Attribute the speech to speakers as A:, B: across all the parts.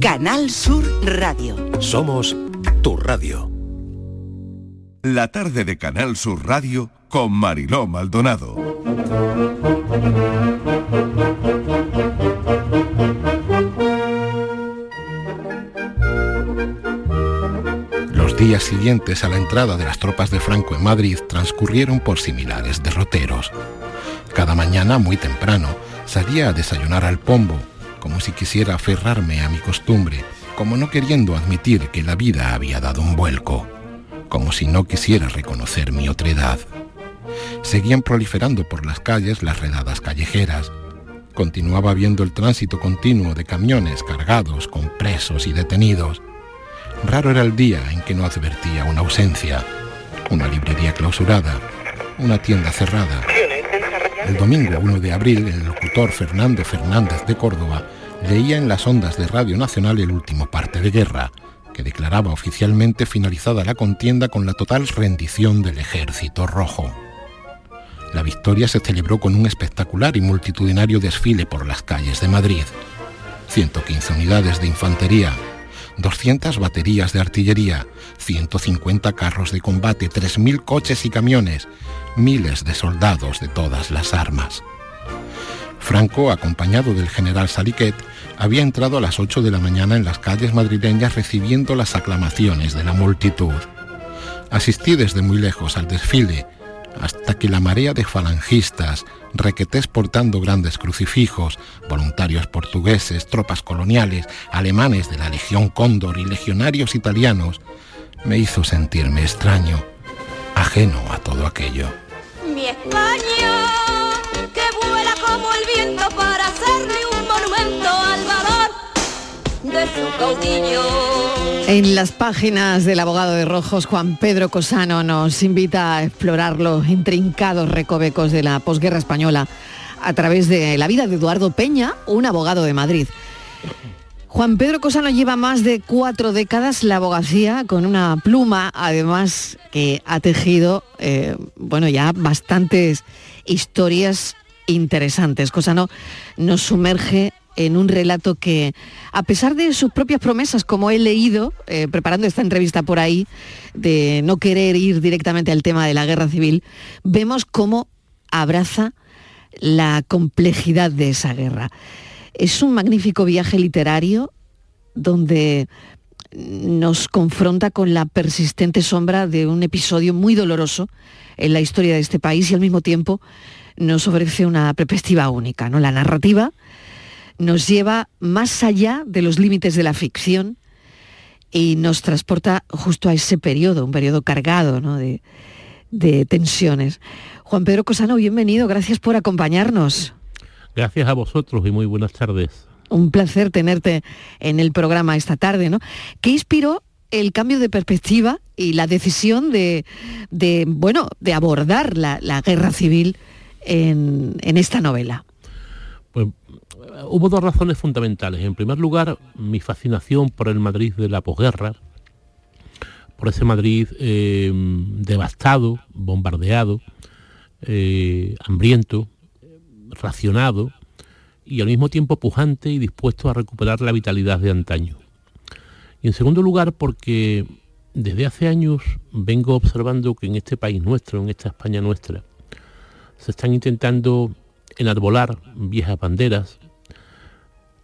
A: Canal Sur Radio.
B: Somos tu radio.
C: La tarde de Canal Sur Radio con Mariló Maldonado.
D: Los días siguientes a la entrada de las tropas de Franco en Madrid transcurrieron por similares derroteros. Cada mañana, muy temprano, salía a desayunar al pombo, como si quisiera aferrarme a mi costumbre, como no queriendo admitir que la vida había dado un vuelco, como si no quisiera reconocer mi otredad. Seguían proliferando por las calles las redadas callejeras. Continuaba viendo el tránsito continuo de camiones cargados con presos y detenidos. Raro era el día en que no advertía una ausencia, una librería clausurada, una tienda cerrada. El domingo 1 de abril, el locutor Fernando Fernández de Córdoba leía en las ondas de Radio Nacional el último parte de guerra, que declaraba oficialmente finalizada la contienda con la total rendición del ejército rojo. La victoria se celebró con un espectacular y multitudinario desfile por las calles de Madrid. 115 unidades de infantería, 200 baterías de artillería, 150 carros de combate, 3.000 coches y camiones, miles de soldados de todas las armas. Franco, acompañado del general Saliquet, había entrado a las 8 de la mañana en las calles madrileñas recibiendo las aclamaciones de la multitud. Asistí desde muy lejos al desfile, hasta que la marea de falangistas, requetés portando grandes crucifijos, voluntarios portugueses, tropas coloniales, alemanes de la Legión Cóndor y legionarios italianos, me hizo sentirme extraño, ajeno a todo aquello.
E: España, que vuela como el viento para hacerle un monumento al valor de su.
F: En las páginas del abogado de Rojos, Juan Pedro Cosano nos invita a explorar los intrincados recovecos de la posguerra española a través de la vida de Eduardo Peña, un abogado de Madrid. Juan Pedro Cosano lleva más de cuatro décadas la abogacía con una pluma, además que ha tejido, eh, bueno, ya bastantes historias interesantes. Cosano nos sumerge en un relato que, a pesar de sus propias promesas, como he leído, eh, preparando esta entrevista por ahí, de no querer ir directamente al tema de la guerra civil, vemos cómo abraza la complejidad de esa guerra. Es un magnífico viaje literario donde nos confronta con la persistente sombra de un episodio muy doloroso en la historia de este país y al mismo tiempo nos ofrece una perspectiva única. ¿no? La narrativa nos lleva más allá de los límites de la ficción y nos transporta justo a ese periodo, un periodo cargado de tensiones. Juan Pedro Cosano, bienvenido, gracias por acompañarnos.
G: Gracias a vosotros y muy buenas tardes.
F: Un placer tenerte en el programa esta tarde, ¿no? ¿Qué inspiró el cambio de perspectiva y la decisión de, de bueno, de abordar la, la guerra civil en, en esta novela?
G: Pues hubo dos razones fundamentales. En primer lugar, mi fascinación por el Madrid de la posguerra, por ese Madrid eh, devastado, bombardeado, eh, hambriento, racionado y al mismo tiempo pujante y dispuesto a recuperar la vitalidad de antaño. Y en segundo lugar, porque desde hace años vengo observando que en este país nuestro, en esta España nuestra, se están intentando enarbolar viejas banderas,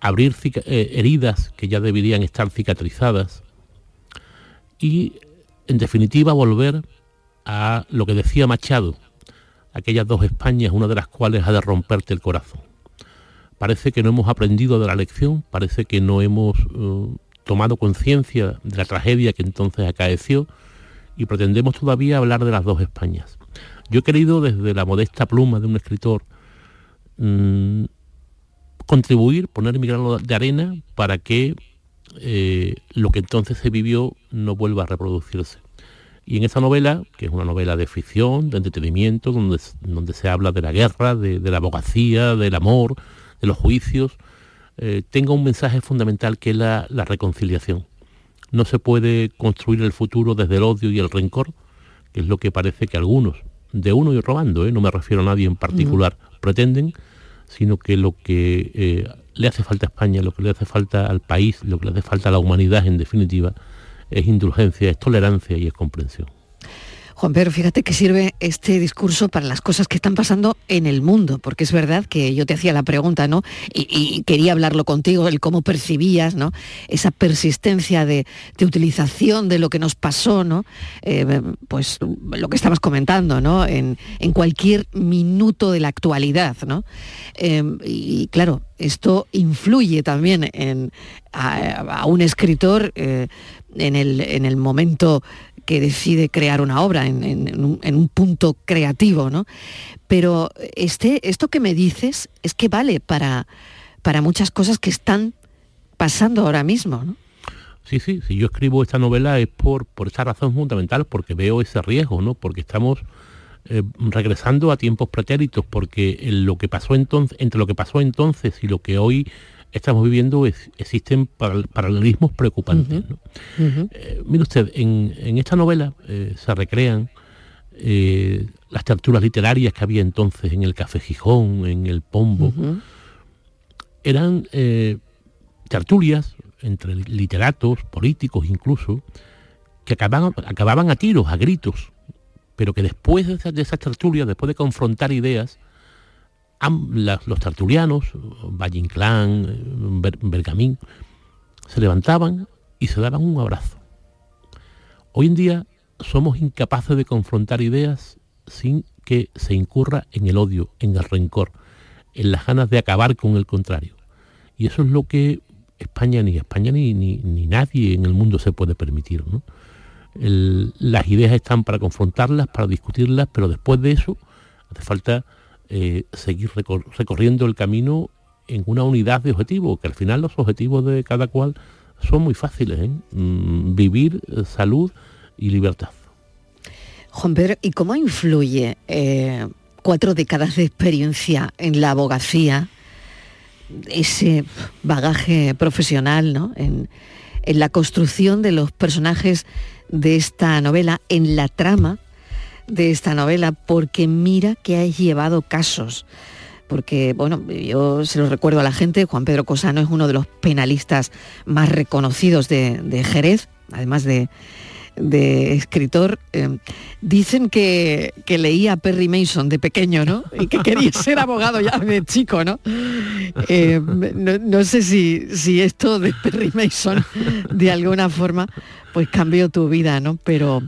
G: abrir eh, heridas que ya deberían estar cicatrizadas y, en definitiva, volver a lo que decía Machado, aquellas dos Españas, una de las cuales ha de romperte el corazón. Parece que no hemos aprendido de la lección, parece que no hemos uh, tomado conciencia de la tragedia que entonces acaeció y pretendemos todavía hablar de las dos Españas. Yo he querido desde la modesta pluma de un escritor mmm, contribuir, poner mi grano de arena para que eh, lo que entonces se vivió no vuelva a reproducirse. Y en esa novela, que es una novela de ficción, de entretenimiento, donde, donde se habla de la guerra, de, de la abogacía, del amor, de los juicios, eh, tenga un mensaje fundamental que es la, la, reconciliación. No se puede construir el futuro desde el odio y el rencor, que es lo que parece que algunos, de uno y robando, ¿eh? no me refiero a nadie en particular, pretenden, sino que lo que eh, le hace falta a España, lo que le hace falta al país, lo que le hace falta a la humanidad en definitiva, es indulgencia, es tolerancia y es comprensión.
F: Juan Pedro, fíjate que sirve este discurso para las cosas que están pasando en el mundo, porque es verdad que yo te hacía la pregunta, ¿no? Y, quería hablarlo contigo, el cómo percibías, ¿no? Esa persistencia de, utilización de lo que nos pasó, ¿no? Eh, pues lo que estabas comentando, ¿no? En, cualquier minuto de la actualidad, ¿no? Eh, y claro, esto influye también en, a, un escritor eh, en, el, en el momento que decide crear una obra en, un, punto creativo, ¿no? Pero este, esto que me dices es que vale para, para muchas cosas que están pasando ahora mismo, ¿no?
G: Sí, sí, si yo escribo esta novela es por, por esa razón fundamental, porque veo ese riesgo, ¿no? Porque estamos eh, regresando a tiempos pretéritos, porque lo que pasó entonces, entre lo que pasó entonces y lo que hoy estamos viviendo existen paralelismos preocupantes. Eh, mire usted, en, esta novela eh, se recrean eh, las tertulias literarias que había entonces en el Café Gijón, en el Pombo. Eran tertulias entre literatos, políticos incluso, que acababan, acababan a tiros, a gritos, pero que después de esas, de esas tertulias, después de confrontar ideas, los tertulianos, Valle Inclán, Bergamín, se levantaban y se daban un abrazo. Hoy en día somos incapaces de confrontar ideas sin que se incurra en el odio, en el rencor, en las ganas de acabar con el contrario. Y eso es lo que España, ni España ni, ni, nadie en el mundo se puede permitir. las ideas están para confrontarlas, para discutirlas, pero después de eso hace falta eh, seguir recorriendo el camino en una unidad de objetivos, que al final los objetivos de cada cual son muy fáciles, ¿eh? mm, vivir, eh, salud y libertad.
F: Juan Pedro, ¿y cómo influye cuatro décadas de experiencia en la abogacía, ese bagaje profesional ¿no? en, en la construcción de los personajes de esta novela, en la trama de esta novela, porque mira que ha llevado casos. Porque, bueno, yo se lo recuerdo a la gente, Juan Pedro Cosano es uno de los penalistas más reconocidos de, Jerez, además de, escritor. Eh, dicen que, leía a Perry Mason de pequeño, ¿no? Y que quería ser abogado ya de chico, ¿no? Eh, no, sé si, si, esto de Perry Mason de alguna forma pues cambió tu vida, ¿no? Pero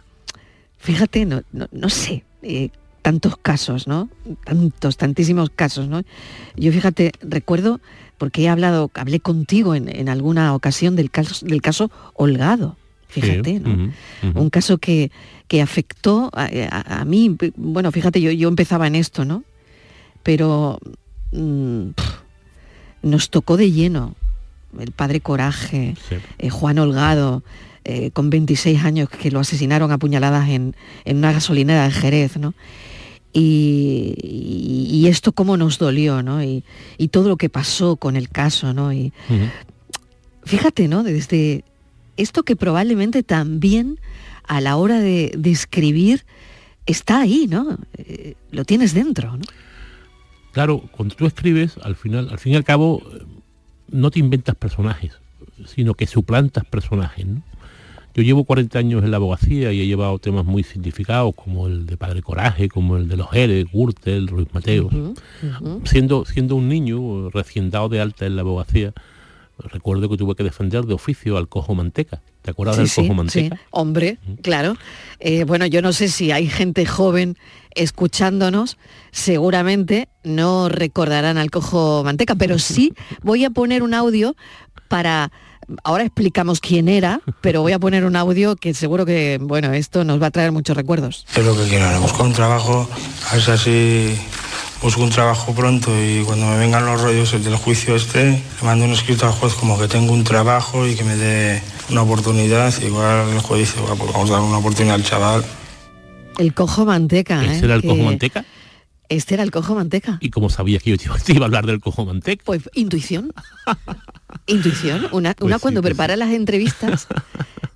F: fíjate, no, no, sé, eh, tantos casos, ¿no? Tantos, tantísimos casos, ¿no? Yo fíjate, recuerdo, porque he hablado, hablé contigo en, alguna ocasión del caso, del caso Holgado, fíjate, ¿no? Un caso que, que afectó a, mí, bueno, fíjate, yo, yo empezaba en esto, ¿no? Pero mm, nos tocó de lleno el padre Coraje, eh, Juan Holgado, eh, con 26 años que lo asesinaron a puñaladas en, una gasolinera de Jerez, ¿no? Y, esto cómo nos dolió, ¿no? Y, todo lo que pasó con el caso, ¿no? Y fíjate, ¿no? Desde esto que probablemente también a la hora de, escribir está ahí, ¿no? Eh, lo tienes dentro, ¿no?
G: Claro, cuando tú escribes, al final, al fin y al cabo, no te inventas personajes, sino que suplantas personajes, ¿no? Yo llevo 40 años en la abogacía y he llevado temas muy significados como el de Padre Coraje, como el de los Jerez, Gürtel, Ruiz Mateos. Siendo, siendo un niño recién dado de alta en la abogacía, recuerdo que tuve que defender de oficio al cojo manteca. ¿Te acuerdas del cojo manteca?
F: Sí, hombre, claro. Eh, bueno, yo no sé si hay gente joven escuchándonos, seguramente no recordarán al cojo manteca, pero sí voy a poner un audio para ahora explicamos quién era, pero voy a poner un audio que seguro que, bueno, esto nos va a traer muchos recuerdos.
H: Es lo que quiero, busco un trabajo, a ver si así busco un trabajo pronto y cuando me vengan los rollos del juicio este, le mando un escrito al juez como que tengo un trabajo y que me dé una oportunidad. Igual el juez dice, pues vamos a dar una oportunidad al chaval.
F: El cojo manteca,
G: ¿Ese era el cojo manteca?
F: Este era el cojo manteca.
G: ¿Y cómo sabías que yo te iba a hablar del cojo manteca?
F: Pues intuición. intuición. Una, pues cuando pues prepara las entrevistas,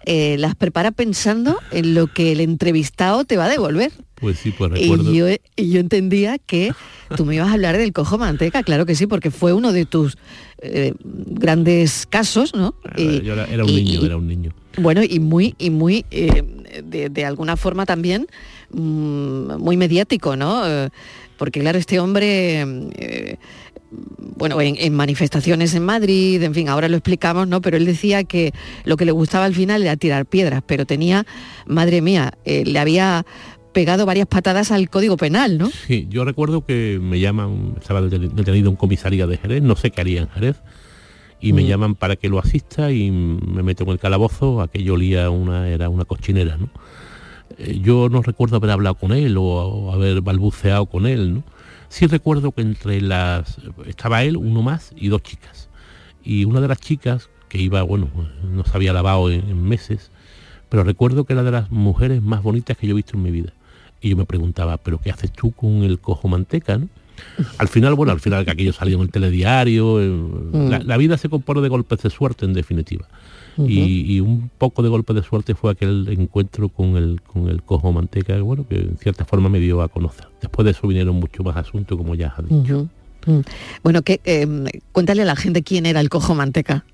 F: eh, las prepara pensando en lo que el entrevistado te va a devolver.
G: Pues sí, pues recuerdo.
F: Y yo, y yo entendía que tú me ibas a hablar del cojo manteca, claro que sí, porque fue uno de tus eh, grandes casos, ¿no?
G: Y, yo era, era un
F: y-
G: niño, era un niño.
F: Bueno, y muy, y muy, eh, de, de alguna forma también, mm, muy mediático, ¿no? Eh, porque claro, este hombre, eh, bueno, en, en manifestaciones en Madrid, en fin, ahora lo explicamos, ¿no? Pero él decía que lo que le gustaba al final era tirar piedras, pero tenía, madre mía, eh, le había pegado varias patadas al Código Penal, ¿no?
G: Sí, yo recuerdo que me llaman, estaba deten- detenido en comisaría de Jerez, no sé qué haría en Jerez, y me
F: Mm.
G: llaman para que lo asista y me meto en el calabozo, aquello olía una, era una cochinera, ¿no? Eh, Yo no recuerdo haber hablado con él o, o haber balbuceado con él, ¿no? Sí recuerdo que entre las... estaba él, uno más y dos chicas. Y una de las chicas, que iba, bueno, no se había lavado en, en meses, pero recuerdo que era de las mujeres más bonitas que yo he visto en mi vida. Y yo me preguntaba, ¿pero qué haces tú con el cojo manteca, no? Al final, bueno, al final que aquello salió en el telediario, eh, la, la vida se compone de golpes de suerte en definitiva. Y, y un poco de golpe de suerte fue aquel encuentro con el, con el cojo manteca, que, bueno, que en cierta forma me dio a conocer. Después de eso vinieron muchos más asuntos, como ya has dicho.
F: Mm. Bueno, que, eh, cuéntale a la gente quién era el cojo manteca.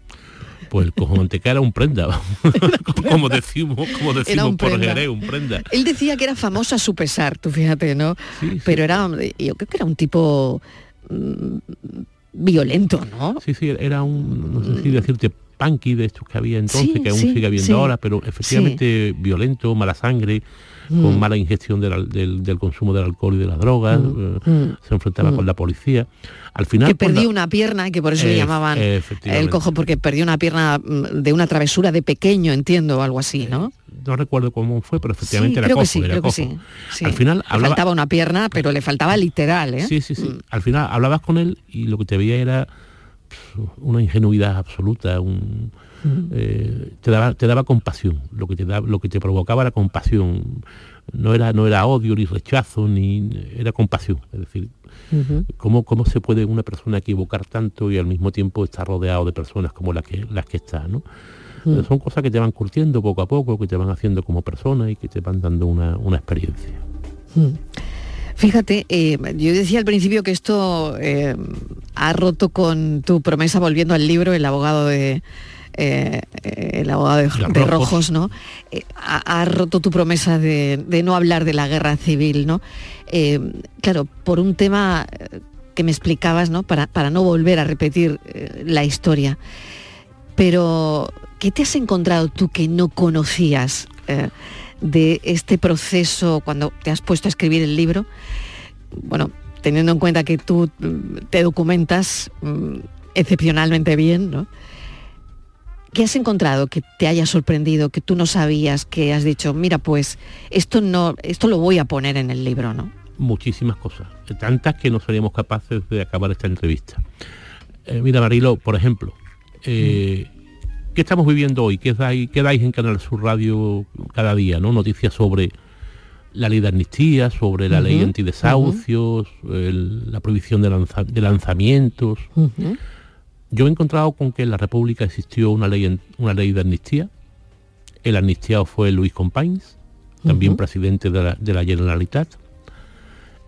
G: Pues el cojo manteca era un prenda, como decimos, como decimos
F: un
G: por
F: prenda.
G: Jerez, un prenda.
F: Él decía que era famoso a su pesar, tú fíjate, ¿no?
G: Sí, sí.
F: Pero era, yo creo que era un tipo mm, violento, ¿no?
G: Sí, sí, era un, no sé si decirte, punky de estos que había entonces,
F: Sí,
G: que aún
F: sí,
G: sigue habiendo
F: sí.
G: ahora, pero efectivamente violento, mala sangre, con
F: Mm.
G: mala ingestión del, al- del- del consumo del alcohol y de las drogas,
F: Mm,
G: eh,
F: mm,
G: se enfrentaba
F: mm.
G: con la policía. Al final...
F: que perdió
G: la-
F: una pierna que por eso le
G: Ef-
F: llamaban el cojo, porque perdió una pierna de una travesura de pequeño, entiendo, o algo así, ¿no?
G: No recuerdo cómo fue, pero efectivamente era
F: creo
G: cojo,
F: que sí,
G: era
F: creo que
G: cojo.
F: sí, sí.
G: Al final
F: Le faltaba una pierna, pero le faltaba literal, ¿eh?
G: Sí, sí, sí. Al final hablabas con él y lo que te veía era una ingenuidad absoluta, un, eh, te, daba, te daba compasión, lo que te, da, lo que te provocaba era compasión. No era, no era odio ni rechazo, ni era compasión. Es decir,
F: Ujú.
G: ¿cómo, cómo se puede una persona equivocar tanto y al mismo tiempo estar rodeado de personas como las que, las que está? ¿no? Son cosas que te van curtiendo poco a poco, que te van haciendo como persona y que te van dando una, una experiencia.
F: Fíjate, eh, yo decía al principio que esto eh, ha roto con tu promesa volviendo al libro, el abogado de eh, eh, el abogado de,
G: Rojos.
F: Rojos, ¿no? Eh, ha, ha roto tu promesa de, de no hablar de la guerra civil, ¿no? Claro, por un tema que me explicabas, ¿no? Para, para no volver a repetir la historia. Pero, ¿qué te has encontrado tú que no conocías de este proceso cuando te has puesto a escribir el libro? Bueno, teniendo en cuenta que tú mm, te documentas mm, excepcionalmente bien, ¿no? ¿Qué has encontrado que te haya sorprendido, que tú no sabías, que has dicho, mira, pues esto no, esto lo voy a poner en el libro, ¿no?
G: muchísimas cosas, tantas que no seríamos capaces de acabar esta entrevista. Eh, mira, Marilo, por ejemplo, eh, ¿qué estamos viviendo hoy? ¿Qué dais, qué dais en Canal Sur Radio cada día? ¿no? Noticias sobre la ley de amnistía, sobre la ley
F: Ujú,
G: antidesahucios, el- la prohibición de, lanza- de lanzamientos. Yo he encontrado con que en la República existió una ley, una ley de amnistía. El amnistiado fue Luis Companys, también presidente de la, de la Generalitat.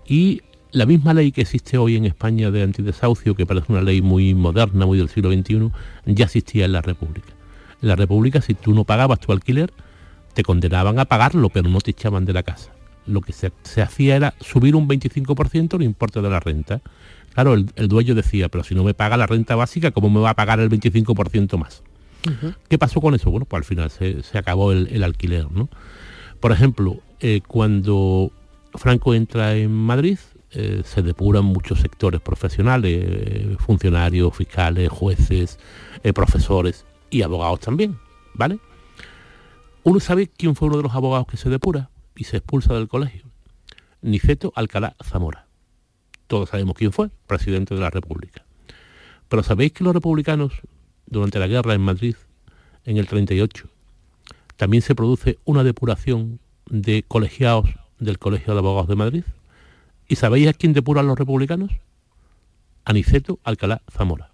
G: Y la misma ley que existe hoy en España de antidesahucio, que parece una ley muy moderna, muy del siglo XXI, ya existía en la República. En la República, si tú no pagabas tu alquiler, te condenaban a pagarlo, pero no te echaban de la casa. Lo que se, se hacía era subir un 25% el importe de la renta. Claro, el, el dueño decía, pero si no me paga la renta básica, ¿cómo me va a pagar el 25% más? ¿Qué pasó con eso? Bueno, pues al final se, se acabó el, el alquiler, ¿no? Por ejemplo, eh, cuando Franco entra en Madrid, eh, se depuran muchos sectores profesionales, eh, funcionarios, fiscales, jueces, profesores y abogados también, ¿vale? Uno sabe quién fue uno de los abogados que se depura y se expulsa del colegio. Niceto Alcalá Zamora. Todos sabemos quién fue, presidente de la República. Pero ¿sabéis que los republicanos, durante la guerra en Madrid, en el 38, también se produce una depuración de colegiados del Colegio de Abogados de Madrid? ¿Y sabéis a quién depuran los republicanos? Aniceto Alcalá Zamora.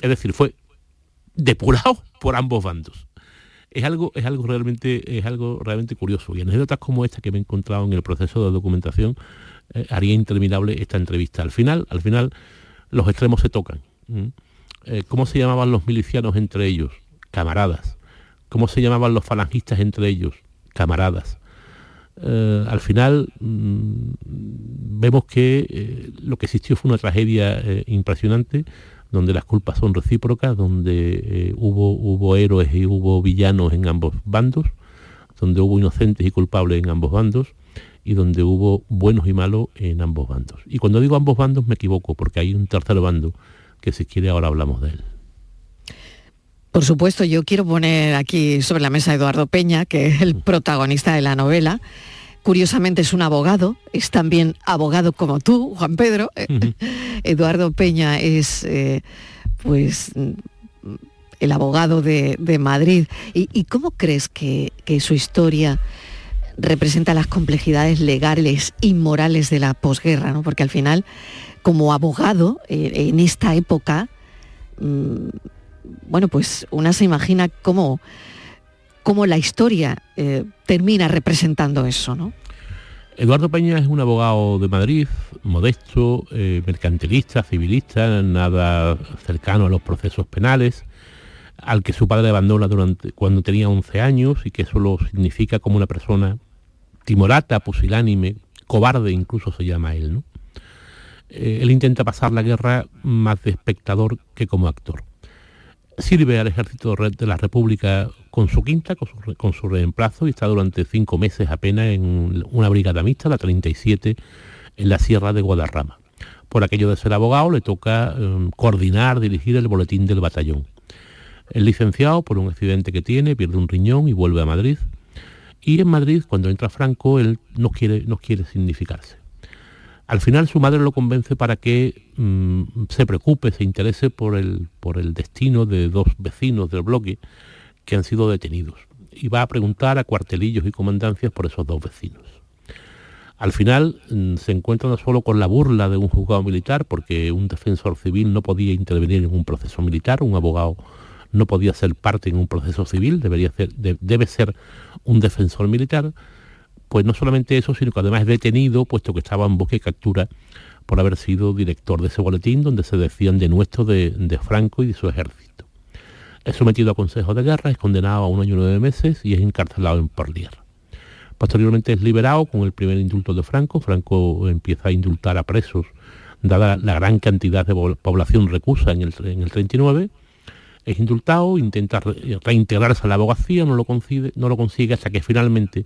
G: Es decir, fue depurado por ambos bandos. es algo, es algo realmente, es algo realmente curioso. Y anécdotas como esta que me he encontrado en el proceso de documentación eh, haría interminable esta entrevista. Al final, al final, los extremos se tocan. Eh, ¿Cómo se llamaban los milicianos entre ellos? Camaradas. ¿Cómo se llamaban los falangistas entre ellos? Camaradas. Eh, al final mm, vemos que lo que existió fue una tragedia impresionante donde las culpas son recíprocas, donde hubo, hubo héroes y hubo villanos en ambos bandos, donde hubo inocentes y culpables en ambos bandos, y donde hubo buenos y malos en ambos bandos. Y cuando digo ambos bandos me equivoco, porque hay un tercer bando que si quiere ahora hablamos de él.
F: Por supuesto, yo quiero poner aquí sobre la mesa a Eduardo Peña, que es el protagonista de la novela. Curiosamente es un abogado, es también abogado como tú, Juan Pedro. Eduardo Peña es, eh, pues, el abogado de, Madrid. ¿Y, cómo crees que, que su historia representa las complejidades legales y morales de la posguerra, ¿no? porque al final, como abogado, eh, en esta época, mm, bueno, pues una se imagina cómo, cómo la historia eh, termina representando eso, ¿no?
G: Eduardo Peña es un abogado de Madrid, modesto, eh, mercantilista, civilista, nada cercano a los procesos penales, al que su padre abandona durante, cuando tenía 11 años y que eso lo significa como una persona timorata, pusilánime, cobarde incluso se llama él. ¿no? Eh, él intenta pasar la guerra más de espectador que como actor. Sirve al ejército de la República con su quinta, con su, reemplazo, y está durante cinco meses apenas en una brigada mixta, la 37, en la Sierra de Guadarrama. Por aquello de ser abogado le toca em, coordinar, dirigir el boletín del batallón. El licenciado, por un accidente que tiene, pierde un riñón y vuelve a Madrid y en Madrid, cuando entra Franco, él no quiere, no quiere significarse. Al final su madre lo convence para que mm, se preocupe, se interese por el, por el destino de dos vecinos del bloque que han sido detenidos. Y va a preguntar a cuartelillos y comandancias por esos dos vecinos. Al final mm, se encuentra solo con la burla de un juzgado militar, porque un defensor civil no podía intervenir en un proceso militar, un abogado no podía ser parte en un proceso civil, debería debe ser un defensor militar, pues no solamente eso, sino que además es detenido, puesto que estaba en bosque captura por haber sido director de ese boletín donde se decían de nuestro de, Franco y de su ejército. Es sometido a consejo de guerra, es condenado a un año y nueve meses y es encarcelado en Porlier. Posteriormente es liberado con el primer indulto de Franco. Franco empieza a indultar a presos, dada la gran cantidad de población recusa en el, en el 39 es indultado, intenta reintegrarse a la abogacía, no lo, no lo consigue hasta que finalmente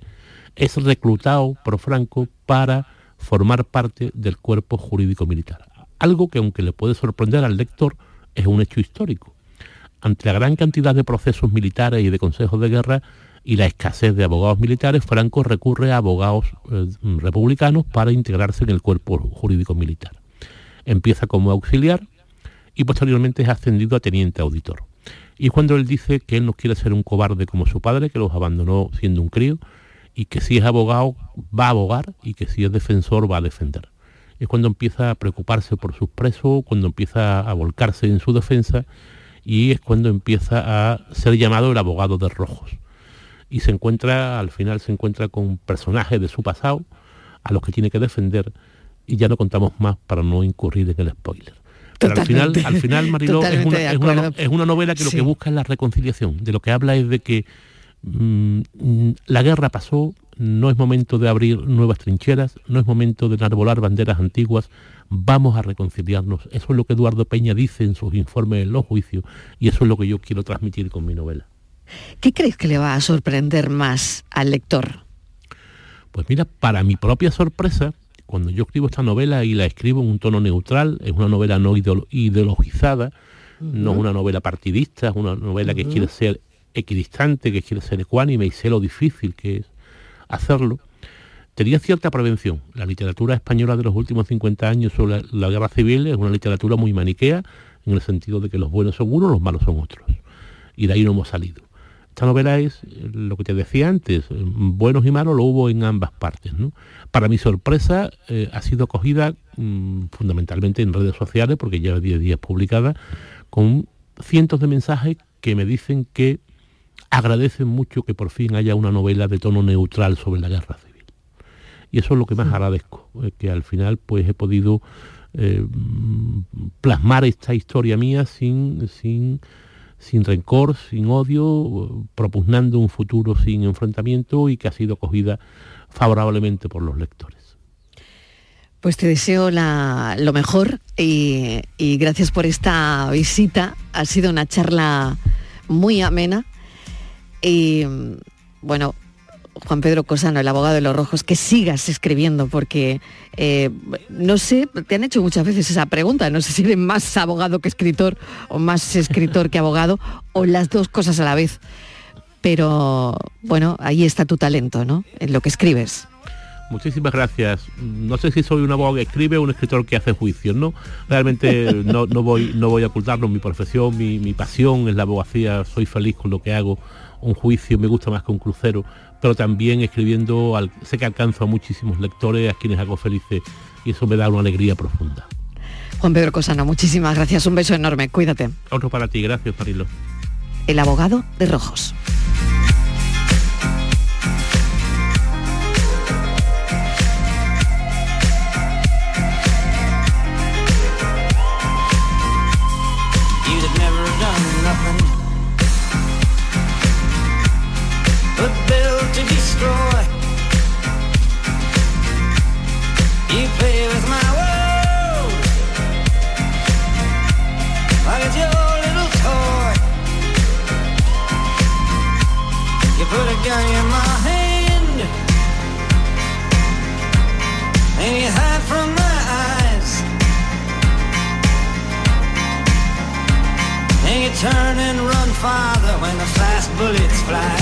G: es reclutado por Franco para formar parte del cuerpo jurídico militar. Algo que aunque le puede sorprender al lector, es un hecho histórico. Ante la gran cantidad de procesos militares y de consejos de guerra y la escasez de abogados militares, Franco recurre a abogados eh, republicanos para integrarse en el cuerpo jurídico militar. Empieza como auxiliar y posteriormente es ascendido a teniente auditor. Y cuando él dice que él no quiere ser un cobarde como su padre, que los abandonó siendo un crío, y que si es abogado va a abogar y que si es defensor va a defender. Es cuando empieza a preocuparse por sus presos, cuando empieza a volcarse en su defensa y es cuando empieza a ser llamado el abogado de rojos. Y se encuentra, al final se encuentra con personajes de su pasado a los que tiene que defender y ya no contamos más para no incurrir en el spoiler. Pero al final, al final Mariló, es una, novela que lo que busca es la reconciliación. De lo que habla es de que la guerra pasó, no es momento de abrir nuevas trincheras, no es momento de enarbolar banderas antiguas, vamos a reconciliarnos. Eso es lo que Eduardo Peña dice en sus informes en los juicios y eso es lo que yo quiero transmitir con mi novela.
F: ¿Qué crees que le va a sorprender más al lector?
G: Pues mira, para mi propia sorpresa, cuando yo escribo esta novela y la escribo en un tono neutral, es una novela no ideologizada, no es una novela partidista, es una novela que quiere ser equidistante, que quiere ser ecuánime y sé lo difícil que es hacerlo, tenía cierta prevención. La literatura española de los últimos 50 años sobre la, guerra civil es una literatura muy maniquea, en el sentido de que los buenos son unos, los malos son otros. Y de ahí no hemos salido. Esta novela es lo que te decía antes, buenos y malos lo hubo en ambas partes. Para mi sorpresa eh, ha sido acogida mm, fundamentalmente en redes sociales, porque lleva 10 días publicada, con cientos de mensajes que me dicen que agradecen mucho que por fin haya una novela de tono neutral sobre la guerra civil. Y eso es lo que más agradezco, eh, que al final pues he podido eh, plasmar esta historia mía sin, sin, sin rencor, sin odio, propugnando un futuro sin enfrentamiento y que ha sido acogida favorablemente por los lectores.
F: Pues te deseo lo mejor y, y, gracias por esta visita. Ha sido una charla muy amena. Y bueno, Juan Pedro Cosano, el abogado de los rojos, que sigas escribiendo, porque eh, no sé, te han hecho muchas veces esa pregunta, no sé si eres más abogado que escritor o más escritor que abogado, o las dos cosas a la vez. Pero bueno, ahí está tu talento, ¿no? En lo que escribes.
G: Muchísimas gracias. No sé si soy un abogado que escribe o un escritor que hace juicios, ¿no? Realmente no, voy, no voy a ocultarlo, mi profesión, mi, mi pasión es la abogacía, soy feliz con lo que hago un juicio me gusta más que un crucero, pero también escribiendo sé que alcanzo a muchísimos lectores a quienes hago felices y eso me da una alegría profunda.
F: Juan Pedro Cosano, muchísimas gracias, un beso enorme, cuídate.
G: Otro para ti, gracias Marilo.
F: El abogado de Rojos.
E: You play with my world your little toy. You put a gun in my hand and you hide from my eyes. And you turn and run farther when the fast bullets fly.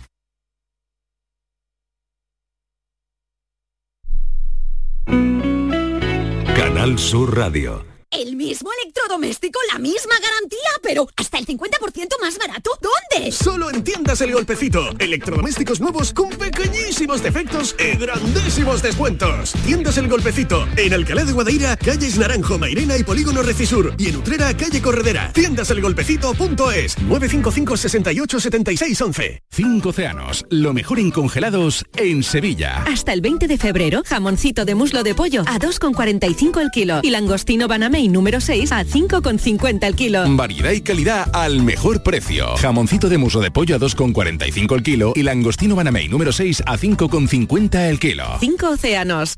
C: Canal Sur Radio.
I: El mismo electrodoméstico, la misma garantía, pero hasta el 50% más barato. ¿Dónde?
B: Solo en tiendas El Golpecito. Electrodomésticos nuevos con pequeñísimos defectos y grandísimos descuentos. Tiendas El Golpecito. En Alcalá de Guadaira, calles Naranjo, Mairena y Polígono Recisur. Y en Utrera, calle Corredera. Tiendaselgolpecito.es 955 68 76 11.
C: Cinco océanos. Lo mejor en congelados en Sevilla.
J: Hasta el 20 de febrero, jamoncito de muslo de pollo a 2,45 el kilo. Y langostino baname y número 6 a 5,50 el kilo.
C: Variedad y calidad al mejor precio. Jamoncito de muslo de pollo a 2,45 el kilo y langostino banamey número 6 a 5,50 el kilo.
J: Cinco océanos.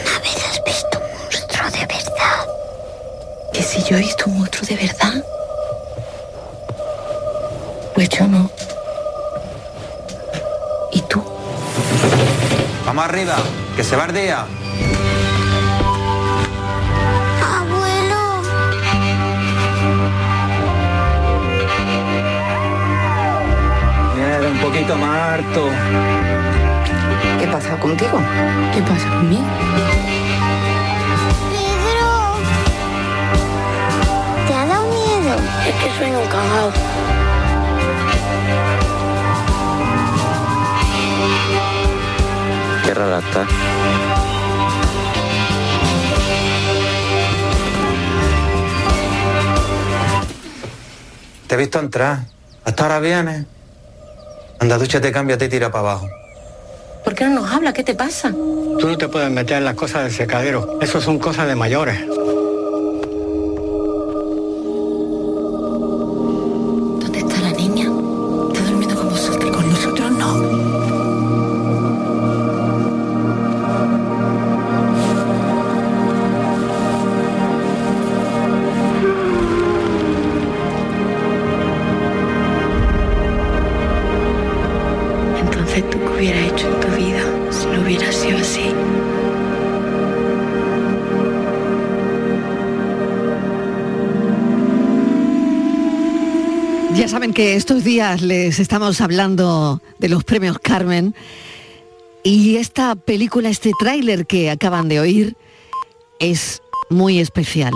K: ¿Que si yo he visto un monstruo de verdad? Pues yo no. ¿Y tú?
L: Vamos arriba, que se bardea.
K: Abuelo.
L: Mira, un poquito más harto.
K: ¿Qué pasa contigo? ¿Qué pasa conmigo? Es que soy un cagao.
L: Qué rara está. Te he visto entrar. Hasta ahora vienes. Anda, dúchate, cámbiate y tira para abajo.
M: ¿Por qué no nos habla? ¿Qué te pasa?
N: Tú no te puedes meter en las cosas del secadero. Eso son cosas de mayores.
F: Estos días les estamos hablando de los premios Carmen y esta película, este tráiler que acaban de oír es muy especial.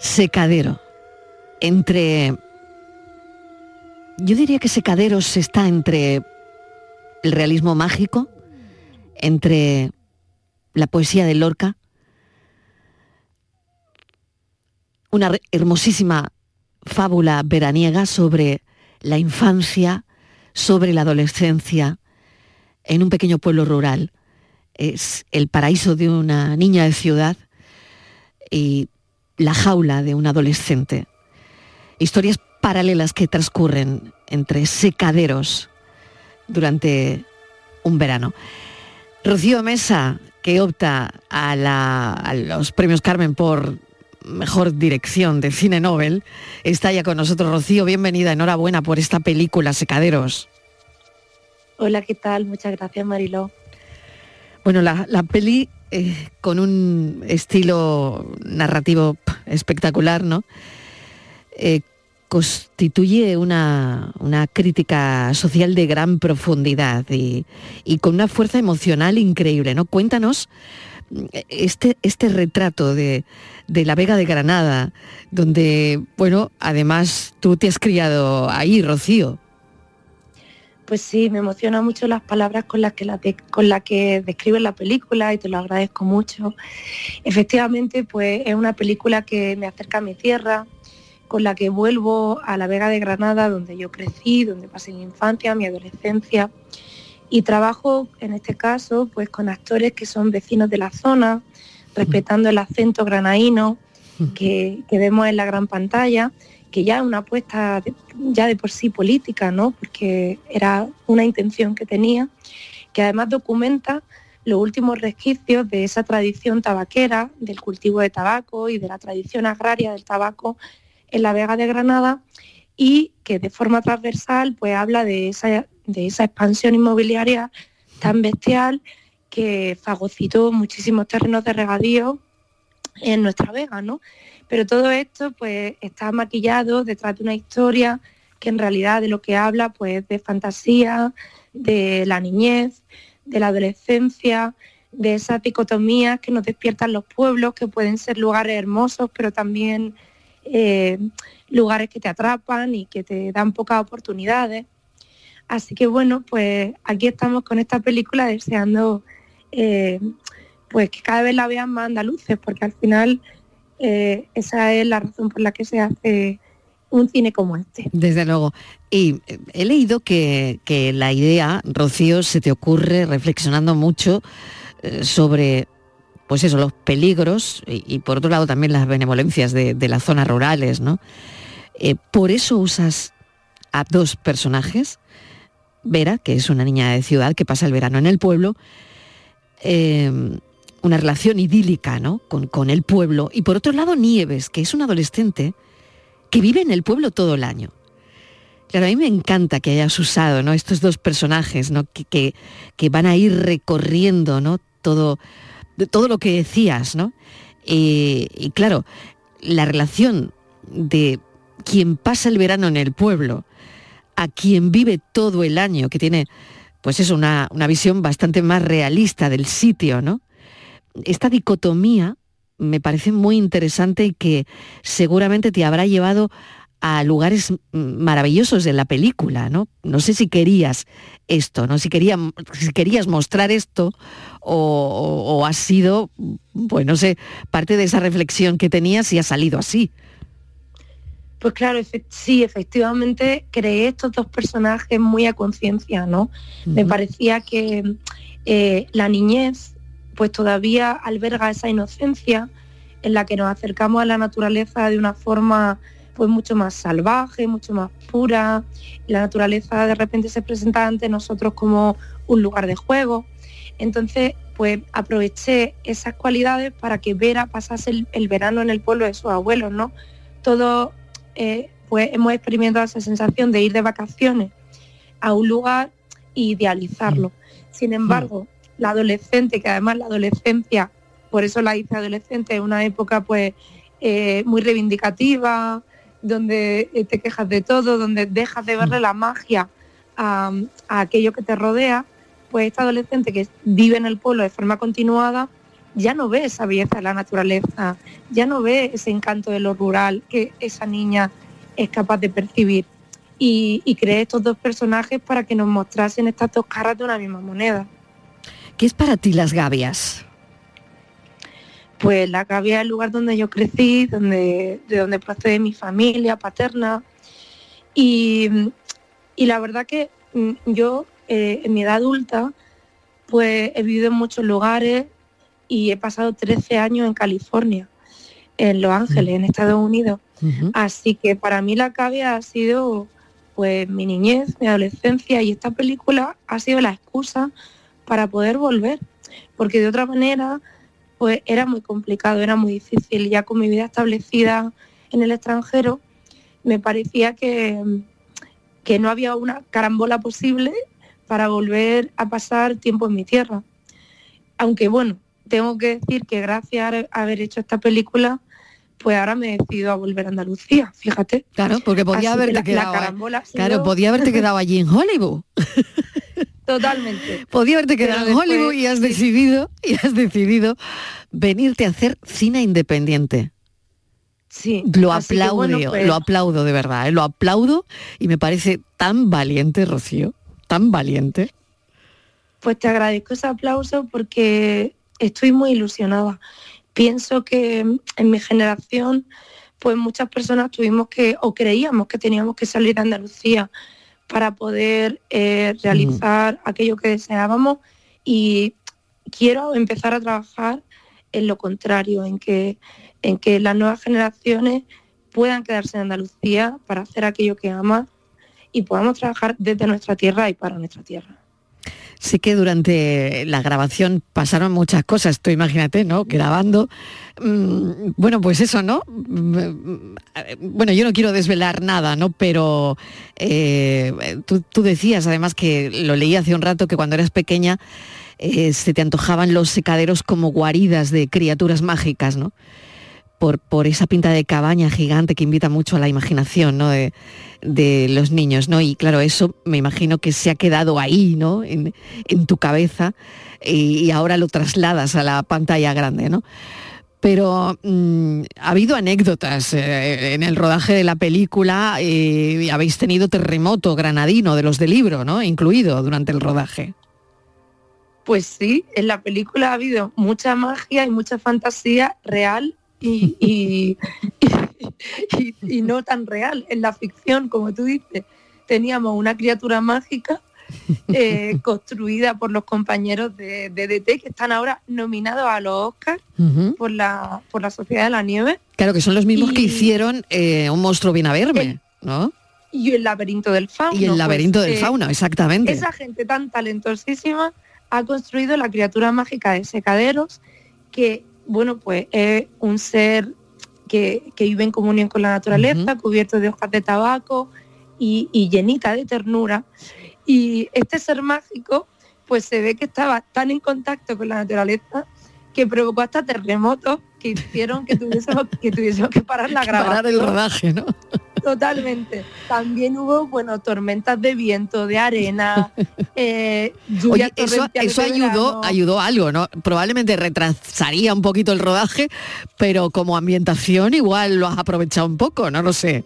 F: Secadero. Entre... Yo diría que Secaderos está entre el realismo mágico, entre la poesía de Lorca, una hermosísima fábula veraniega sobre la infancia, sobre la adolescencia en un pequeño pueblo rural. Es el paraíso de una niña de ciudad y la jaula de un adolescente. Historias paralelas que transcurren entre secaderos durante un verano. Rocío Mesa, que opta a, a los premios Carmen por mejor dirección de cine Nobel, está ya con nosotros. Rocío, bienvenida, enhorabuena por esta película, Secaderos.
O: Hola, ¿qué tal? Muchas gracias, Mariló.
F: Bueno, la, la peli eh, con un estilo narrativo espectacular, ¿no? Eh, constituye una, una crítica social de gran profundidad y, y con una fuerza emocional increíble, ¿no? Cuéntanos este, este retrato de, de la Vega de Granada, donde, bueno, además tú te has criado ahí, Rocío.
O: Pues sí, me emociona mucho las palabras con las que, la de- con las que describe la película y te lo agradezco mucho. Efectivamente, pues es una película que me acerca a mi tierra, con la que vuelvo a la Vega de Granada, donde yo crecí, donde pasé mi infancia, mi adolescencia. Y trabajo, en este caso, pues con actores que son vecinos de la zona, respetando el acento granaíno que, que vemos en la gran pantalla, que ya es una apuesta de- ya de por sí política, ¿no? Porque era una intención que tenía, que además documenta los últimos resquicios de esa tradición tabaquera, del cultivo de tabaco y de la tradición agraria del tabaco en la Vega de Granada y que de forma transversal pues habla de esa, de esa expansión inmobiliaria tan bestial que fagocitó muchísimos terrenos de regadío en nuestra Vega, ¿no? Pero todo esto pues está maquillado detrás de una historia que en realidad de lo que habla pues de fantasía, de la niñez, de la adolescencia, de esas dicotomías que nos despiertan los pueblos, que pueden ser lugares hermosos, pero también eh, lugares que te atrapan y que te dan pocas oportunidades. Así que bueno, pues aquí estamos con esta película deseando eh, pues que cada vez la vean más andaluces, porque al final eh, esa es la razón por la que se hace un cine como este.
F: Desde luego. Y eh, he leído que, la idea, Rocío, se te ocurre reflexionando mucho sobre, pues eso, los peligros y, por otro lado también las benevolencias de, las zonas rurales, ¿no? Por eso usas a dos personajes, Vera, que es una niña de ciudad que pasa el verano en el pueblo, eh, una relación idílica, ¿no? Con, con el pueblo. Y por otro lado, Nieves, que es un adolescente que vive en el pueblo todo el año. Claro, a mí me encanta que hayas usado ¿no? estos dos personajes ¿no? que, que- que van a ir recorriendo ¿no? todo, todo lo que decías. ¿no? Y claro, la relación de quien pasa el verano en el pueblo a quien vive todo el año, que tiene pues eso, una, una visión bastante más realista del sitio, ¿no? Esta dicotomía me parece muy interesante y que seguramente te habrá llevado a lugares maravillosos de la película, ¿no? No sé si querías esto, ¿no? Si, si querías mostrar esto o, o, ha sido, pues no sé, parte de esa reflexión que tenías y ha salido así.
O: Pues claro, sí, efectivamente creé estos dos personajes muy a conciencia, ¿no? Me parecía que eh, la niñez pues todavía alberga esa inocencia en la que nos acercamos a la naturaleza de una forma pues mucho más salvaje, mucho más pura. La naturaleza de repente se presenta ante nosotros como un lugar de juego. Entonces, pues aproveché esas cualidades para que Vera pasase el, el verano en el pueblo de sus abuelos, ¿no? Todo eh, pues hemos experimentado esa sensación de ir de vacaciones a un lugar e idealizarlo. Sin embargo, la adolescente, que además la adolescencia, por eso la hice adolescente, es una época pues eh, muy reivindicativa, donde eh, te quejas de todo, donde dejas de verle la magia a, a aquello que te rodea, pues esta adolescente que vive en el pueblo de forma continuada, ya no ve esa belleza de la naturaleza, ya no ve ese encanto de lo rural que esa niña es capaz de percibir. Y, y creé estos dos personajes para que nos mostrasen estas dos caras de una misma moneda.
F: ¿Qué es para ti las gavias?
O: Pues la gavia es el lugar donde yo crecí, donde, de donde procede mi familia paterna. Y, y la verdad que mm, yo eh, en mi edad adulta pues he vivido en muchos lugares y he pasado 13 años en California, en Los Ángeles, en Estados Unidos. Así que para mí la cavia ha sido pues mi niñez, mi adolescencia y esta película ha sido la excusa para poder volver, porque de otra manera pues era muy complicado, era muy difícil. Ya con mi vida establecida en el extranjero, me parecía que, que no había una carambola posible para volver a pasar tiempo en mi tierra. Aunque bueno, tengo que decir que gracias a haber hecho esta película, pues ahora me he decidido a volver a Andalucía, fíjate.
F: Claro, porque podía
O: Así que
F: haberte
O: la- la
F: quedado. claro, podía haberte quedado allí en Hollywood.
O: Totalmente.
F: Podía haberte quedado
O: Pero
F: en
O: después-
F: Hollywood y has decidido, y has decidido venirte a hacer cine independiente.
O: Sí.
F: Lo
O: que,
F: aplaudo,
O: bueno, pues-
F: lo aplaudo de verdad, ¿eh? lo aplaudo y me parece tan valiente, Rocío, tan valiente.
O: Pues te agradezco ese aplauso porque estoy muy ilusionada. Pienso que en mi generación, pues muchas personas tuvimos que, o creíamos que teníamos que salir de Andalucía para poder eh, realizar aquello que deseábamos y quiero empezar a trabajar en lo contrario, en que, en que las nuevas generaciones puedan quedarse en Andalucía para hacer aquello que aman y podamos trabajar desde nuestra tierra y para nuestra tierra.
F: Sé que durante la grabación pasaron muchas cosas, tú imagínate, ¿no? Grabando. mm, bueno, pues eso, ¿no? Mm, Bueno, yo no quiero desvelar nada, ¿no? Pero eh, tú, tú decías, además, que lo leí hace un rato, que cuando eras pequeña eh, se te antojaban los secaderos como guaridas de criaturas mágicas, ¿no? Por, por esa pinta de cabaña gigante que invita mucho a la imaginación ¿no? de, los niños, ¿no? Y claro, eso me imagino que se ha quedado ahí, ¿no? En, tu cabeza y, ahora lo trasladas a la pantalla grande, ¿no? Pero mm, ha habido anécdotas eh, en el rodaje de la película eh, y habéis tenido terremoto granadino de los de libro, ¿no? Incluido durante el rodaje.
O: Pues sí, en la película ha habido mucha magia y mucha fantasía real y, y- y- y no tan real. En la ficción, como tú dices, teníamos una criatura mágica eh, construida por los compañeros de, de DT que están ahora nominados a los Oscars por la, por la Sociedad de la Nieve
F: Claro que son los mismos que hicieron eh, Un monstruo viene a verme, ¿no?
O: y el laberinto del fauno.
F: Y el
O: Pues,
F: laberinto del
O: eh,
F: fauno, exactamente.
O: Esa gente tan talentosísima ha construido la criatura mágica de secaderos, que, bueno, pues es un ser que, que vive en comunión con la naturaleza, cubierto de hojas de tabaco y, y llenita de ternura. Y este ser mágico, pues se ve que estaba tan en contacto con la naturaleza que provocó hasta terremotos que hicieron que tuviésemos que, tuviésemos que parar la grabación.
F: Parar el rodaje, ¿no?
O: Totalmente. También hubo, bueno, tormentas de viento, de arena, eh, lluvias
F: Oye, eso, eso ayudó, ayudó algo, ¿no? Probablemente retrasaría un poquito el rodaje, pero como ambientación igual lo has aprovechado un poco, no lo sé.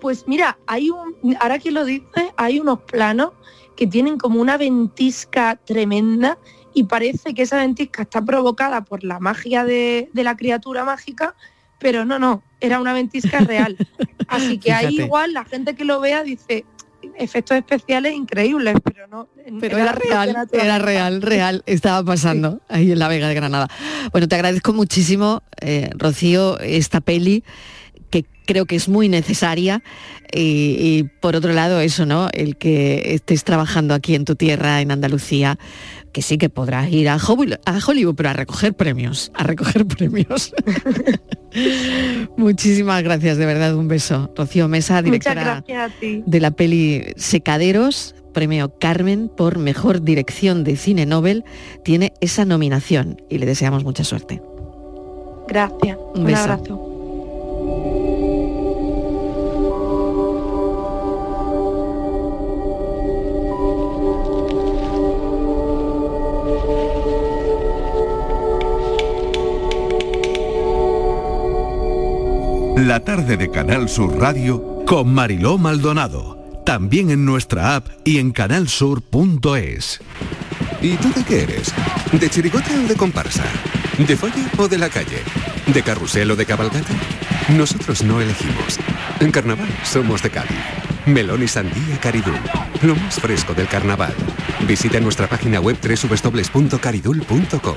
O: Pues mira, hay un, ahora que lo dices, hay unos planos que tienen como una ventisca tremenda y parece que esa ventisca está provocada por la magia de, de la criatura mágica, pero no, no, era una ventisca real. Así que ahí
F: Fíjate.
O: igual la gente que lo vea dice efectos especiales increíbles, pero no.
F: Pero era real, era real, real, estaba pasando ahí en la Vega de Granada. Bueno, te agradezco muchísimo, eh, Rocío, esta peli que creo que es muy necesaria y, y por otro lado eso, ¿no? El que estés trabajando aquí en tu tierra, en Andalucía, que sí que podrás ir a Hollywood, a Hollywood, pero a recoger premios, a recoger premios. Muchísimas gracias, de verdad, un beso. Rocío Mesa, directora de la peli Secaderos, premio Carmen por Mejor Dirección de Cine Nobel, tiene esa nominación y le deseamos mucha suerte.
O: Gracias.
F: Un
O: Un,
F: beso.
O: abrazo.
C: La tarde de Canal Sur Radio con Mariló Maldonado. También en nuestra app y en canalsur.es.
P: ¿Y tú de qué eres? ¿De chirigote o de comparsa? ¿De folla o de la calle? ¿De carrusel o de cabalgata? Nosotros no elegimos. En carnaval somos de Cádiz. Melón y sandía Caridul. Lo más fresco del carnaval. Visita nuestra página web www.caridul.com.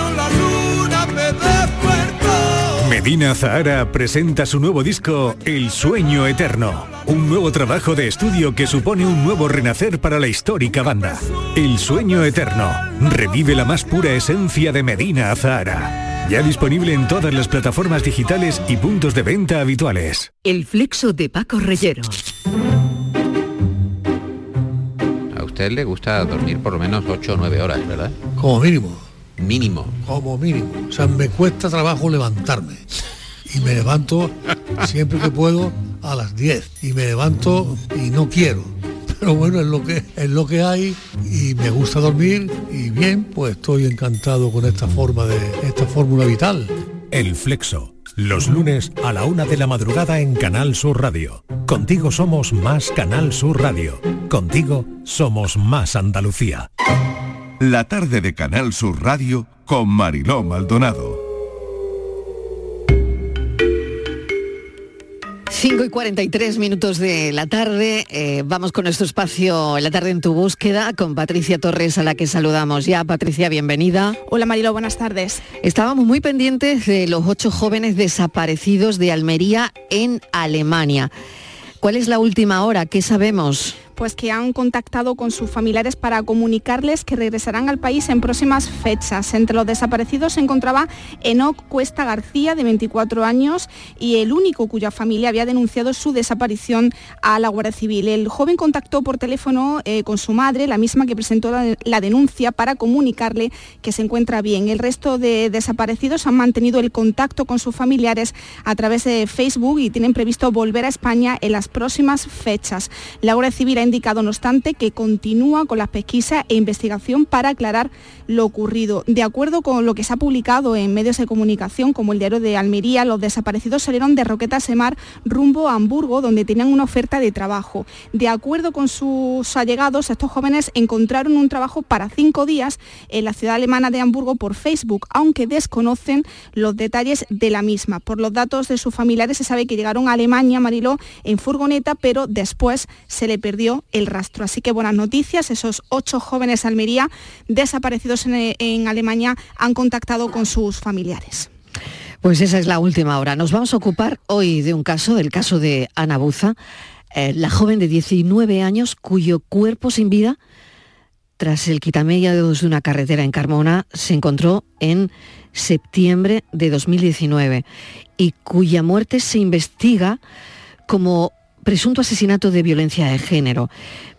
Q: Medina Zahara presenta su nuevo disco El Sueño Eterno, un nuevo trabajo de estudio que supone un nuevo renacer para la histórica banda. El Sueño Eterno revive la más pura esencia de Medina Zahara. Ya disponible en todas las plataformas digitales y puntos de venta habituales.
R: El flexo de Paco Reyero.
S: A usted le gusta dormir por lo menos 8 o 9 horas, ¿verdad?
T: Como mínimo.
S: Mínimo.
T: Como mínimo. O sea, me cuesta trabajo levantarme. Y me levanto siempre que puedo a las 10. Y me levanto y no quiero. Pero bueno, es lo que es lo que hay y me gusta dormir y bien, pues estoy encantado con esta forma de esta fórmula vital.
Q: El Flexo, los lunes a la una de la madrugada en Canal Sur Radio. Contigo somos más Canal Sur Radio. Contigo somos más Andalucía.
C: La tarde de Canal Sur Radio con Mariló Maldonado.
F: 5 y 43 minutos de la tarde. eh, vamos con nuestro espacio en la tarde en tu búsqueda con Patricia Torres, a la que saludamos ya. Patricia, bienvenida.
U: Hola Marilo, buenas tardes.
F: Estábamos muy pendientes de los ocho jóvenes desaparecidos de Almería en Alemania. ¿Cuál es la última hora? ¿Qué sabemos?
U: Pues que han contactado con sus familiares para comunicarles que regresarán al país en próximas fechas. Entre los desaparecidos se encontraba Enoc Cuesta García, de 24 años, y el único cuya familia había denunciado su desaparición a la Guardia Civil. El joven contactó por teléfono eh, con su madre, la misma que presentó la, denuncia, para comunicarle que se encuentra bien. El resto de desaparecidos han mantenido el contacto con sus familiares a través de Facebook y tienen previsto volver a España en las próximas fechas. La Guardia Civil ha indicado, no obstante, que continúa con las pesquisas e investigación para aclarar lo ocurrido. De acuerdo con lo que se ha publicado en medios de comunicación, como el diario de Almería, los desaparecidos salieron de Roqueta Semar rumbo a Hamburgo, donde tenían una oferta de trabajo. De acuerdo con sus allegados, estos jóvenes encontraron un trabajo para cinco días en la ciudad alemana de Hamburgo por Facebook, aunque desconocen los detalles de la misma. Por los datos de sus familiares se sabe que llegaron a Alemania, Mariló, en furgoneta, pero después se le perdió el rastro. Así que buenas noticias, esos ocho jóvenes de Almería desaparecidos en, Alemania han contactado con sus familiares.
F: Pues esa es la última hora. Nos vamos a ocupar hoy de un caso, del caso de Ana Buza, eh, la joven de 19 años cuyo cuerpo sin vida, tras el quitamedios de una carretera en Carmona, se encontró en septiembre de 2019 y cuya muerte se investiga como presunto asesinato de violencia de género.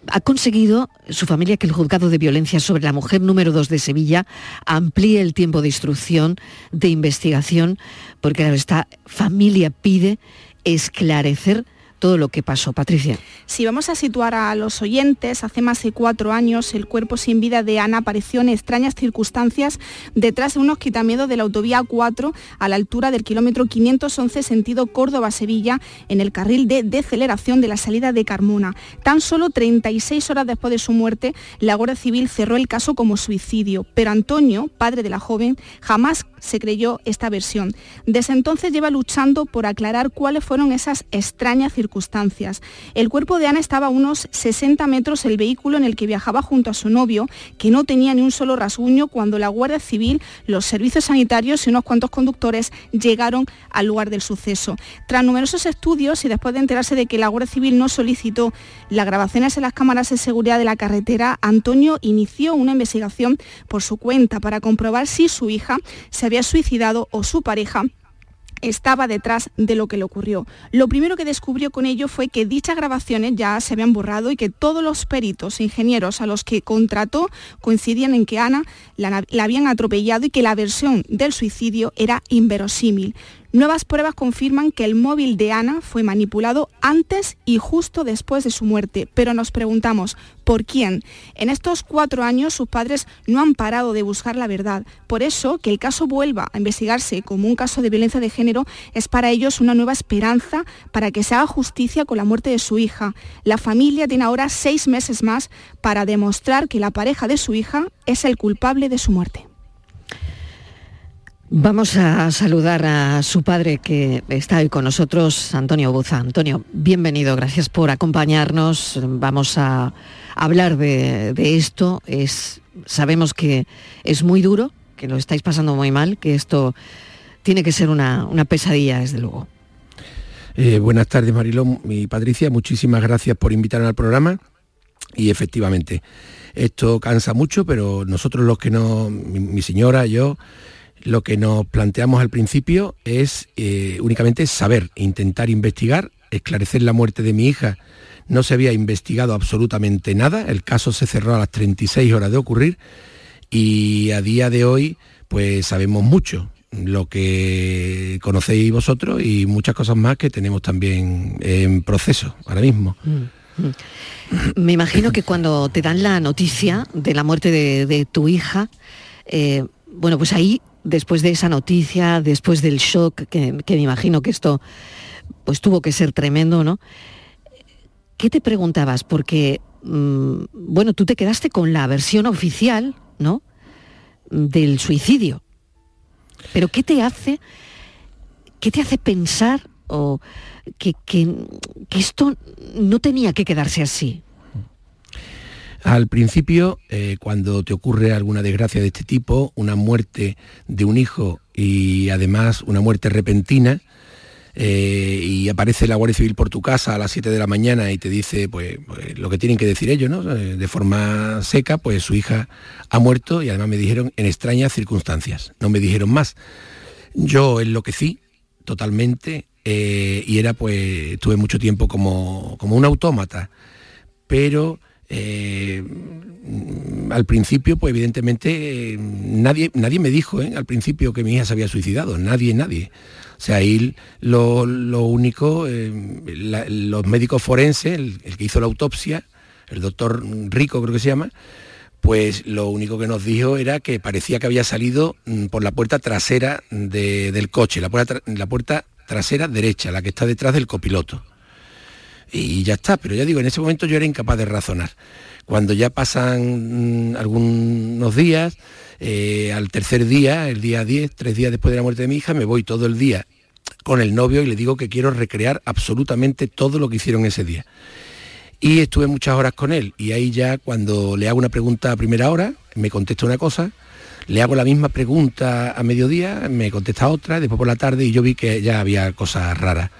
F: Ha conseguido su familia que el juzgado de violencia sobre la mujer número 2 de Sevilla amplíe el tiempo de instrucción, de investigación, porque esta familia pide esclarecer todo lo que pasó. Patricia.
U: Si vamos a situar a los oyentes, hace más de cuatro años el cuerpo sin vida de Ana apareció en extrañas circunstancias detrás de unos quitamientos de la autovía 4 a la altura del kilómetro 511 sentido Córdoba-Sevilla en el carril de deceleración de la salida de Carmona. Tan solo 36 horas después de su muerte, la Guardia Civil cerró el caso como suicidio, pero Antonio, padre de la joven, jamás se creyó esta versión. Desde entonces lleva luchando por aclarar cuáles fueron esas extrañas circunstancias. El cuerpo de Ana estaba a unos 60 metros el vehículo en el que viajaba junto a su novio, que no tenía ni un solo rasguño cuando la Guardia Civil, los servicios sanitarios y unos cuantos conductores llegaron al lugar del suceso. Tras numerosos estudios y después de enterarse de que la Guardia Civil no solicitó las grabaciones en las cámaras de seguridad de la carretera, Antonio inició una investigación por su cuenta para comprobar si su hija se había suicidado o su pareja estaba detrás de lo que le ocurrió. Lo primero que descubrió con ello fue que dichas grabaciones ya se habían borrado y que todos los peritos e ingenieros a los que contrató coincidían en que Ana la, habían atropellado y que la versión del suicidio era inverosímil. Nuevas pruebas confirman que el móvil de Ana fue manipulado antes y justo después de su muerte, pero nos preguntamos, ¿por quién? En estos cuatro años sus padres no han parado de buscar la verdad. Por eso, que el caso vuelva a investigarse como un caso de violencia de género es para ellos una nueva esperanza para que se haga justicia con la muerte de su hija. La familia tiene ahora seis meses más para demostrar que la pareja de su hija es el culpable de su muerte.
F: Vamos a saludar a su padre que está hoy con nosotros, Antonio Buza. Antonio, bienvenido, gracias por acompañarnos. Vamos a hablar de, esto. Es, sabemos que es muy duro, que lo estáis pasando muy mal, que esto tiene que ser una, pesadilla, desde luego.
V: Eh, buenas tardes, Marilón y Patricia. Muchísimas gracias por invitarme al programa. Y efectivamente, esto cansa mucho, pero nosotros los que no, mi señora, yo, lo que nos planteamos al principio es eh, únicamente saber, intentar investigar, esclarecer la muerte de mi hija. No se había investigado absolutamente nada, el caso se cerró a las 36 horas de ocurrir y a día de hoy pues sabemos mucho, lo que conocéis vosotros y muchas cosas más que tenemos también en proceso ahora mismo. Mm, mm.
F: Me imagino que cuando te dan la noticia de la muerte de, tu hija, eh, bueno, pues ahí después de esa noticia, después del shock, que, me imagino que esto pues tuvo que ser tremendo, ¿no? ¿Qué te preguntabas? Porque, mm, bueno, tú te quedaste con la versión oficial, ¿no? Del suicidio. Pero ¿qué te hace, qué te hace pensar o que, que esto no tenía que quedarse así?
V: Al principio, eh, cuando te ocurre alguna desgracia de este tipo, una muerte de un hijo y además una muerte repentina, eh, y aparece la Guardia Civil por tu casa a las 7 de la mañana y te dice pues, pues lo que tienen que decir ellos, ¿no? Eh, de forma seca, pues su hija ha muerto y además me dijeron en extrañas circunstancias, no me dijeron más. Yo enloquecí totalmente y era pues, tuve mucho tiempo como, como un autómata, pero eh, al principio, pues evidentemente nadie, nadie me dijo ¿eh? al principio que mi hija se había suicidado, nadie, nadie. O sea, ahí lo, único, eh, los médicos forenses, el, que hizo la autopsia, el doctor Rico creo que se llama, pues lo único que nos dijo era que parecía que había salido mm, por la puerta trasera del coche, la puerta, la puerta trasera derecha, la que está detrás del copiloto y ya está. Pero ya digo, en ese momento yo era incapaz de razonar. Cuando ya pasan mm, algunos días, eh, al tercer día, el día 10, tres días después de la muerte de mi hija, me voy todo el día con el novio y le digo que quiero recrear absolutamente todo lo que hicieron ese día. Y estuve muchas horas con él y ahí ya cuando le hago una pregunta a primera hora, me contesta una cosa, le hago la misma pregunta a mediodía, me contesta otra, después por la tarde y yo vi que ya había cosas raras.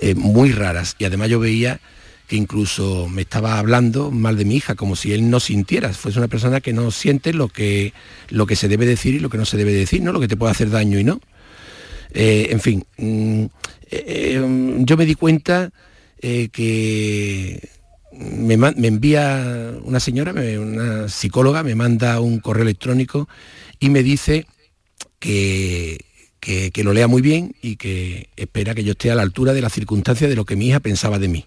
V: Eh, muy raras. Y además yo veía que incluso me estaba hablando mal de mi hija, como si él no sintiera, fuese una persona que no siente lo que, lo que se debe decir y lo que no se debe decir, ¿no? lo que te puede hacer daño y no. Eh, en fin, mm, eh, yo me di cuenta que me, envía una señora, una psicóloga, me manda un correo electrónico y me dice que, que, lo lea muy bien y que espera que yo esté a la altura de las circunstancias de lo que mi hija pensaba de mí.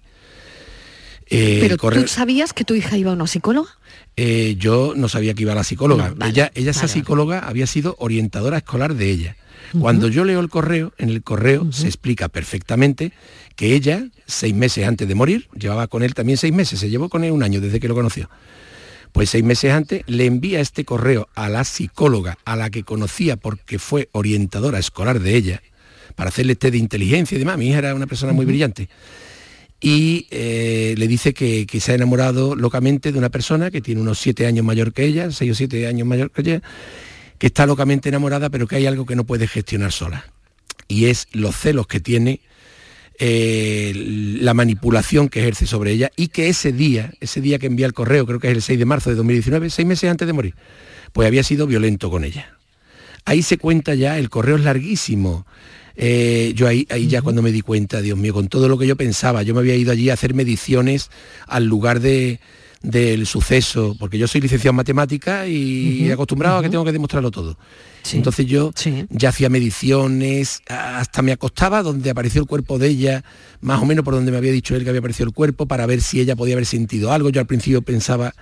F: ¿Pero tú sabías que tu hija iba a una psicóloga?
V: Eh, yo no sabía que iba a la psicóloga. ella, ella esa psicóloga había sido orientadora escolar de ella. Cuando yo leo el correo, en el correo se explica perfectamente que ella, seis meses antes de morir, llevaba con él también seis meses, se llevó con él un año desde que lo conoció. Pues seis meses antes le envía este correo a la psicóloga, a la que conocía porque fue orientadora escolar de ella, para hacerle test de inteligencia y demás. Mi hija era una persona muy brillante y eh, le dice que, se ha enamorado locamente de una persona que tiene unos siete años mayor que ella, seis o siete años mayor que ella, que está locamente enamorada, pero que hay algo que no puede gestionar sola. Y es los celos que tiene, eh, la manipulación que ejerce sobre ella y que ese día, ese día que envía el correo, creo que es el 6 de marzo de 2019, seis meses antes de morir, pues había sido violento con ella. Ahí se cuenta ya, el correo es larguísimo, eh, yo ahí, ahí ya cuando me di cuenta, Dios mío, con todo lo que yo pensaba, yo me había ido allí a hacer mediciones al lugar de, del suceso, porque yo soy licenciado en matemática y acostumbrado a que tengo que demostrarlo todo. Entonces yo ya hacía mediciones, hasta me acostaba donde apareció el cuerpo de ella, más o menos por donde me había dicho él que había aparecido el cuerpo, para ver si ella podía haber sentido algo. Yo al principio pensaba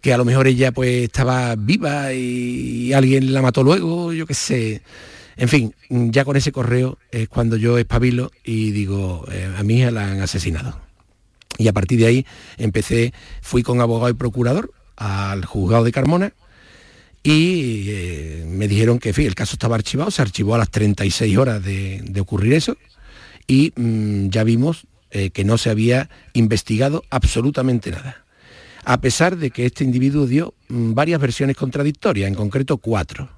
V: que a lo mejor ella pues estaba viva y alguien la mató luego, yo qué sé. En fin, ya con ese correo es cuando yo espabilo y digo, eh, a hija la han asesinado. Y a partir de ahí empecé, fui con abogado y procurador al juzgado de Carmona y eh, me dijeron que el caso estaba archivado, se archivó a las 36 horas de, ocurrir eso y mm, ya vimos eh, que no se había investigado absolutamente nada. A pesar de que este individuo dio mm, varias versiones contradictorias, en concreto cuatro